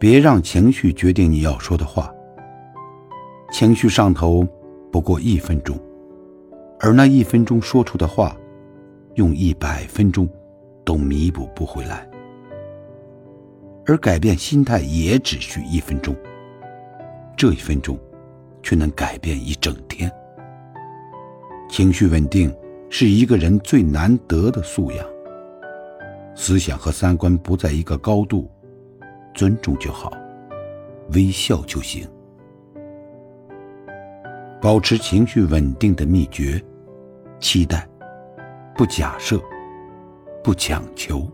别让情绪决定你要说的话。情绪上头不过一分钟，而那一分钟说出的话，用一百分钟都弥补不回来。而改变心态也只需一分钟，这一分钟却能改变一整天。情绪稳定是一个人最难得的素养。思想和三观不在一个高度，尊重就好，微笑就行。保持情绪稳定的秘诀：期待，不假设，不强求。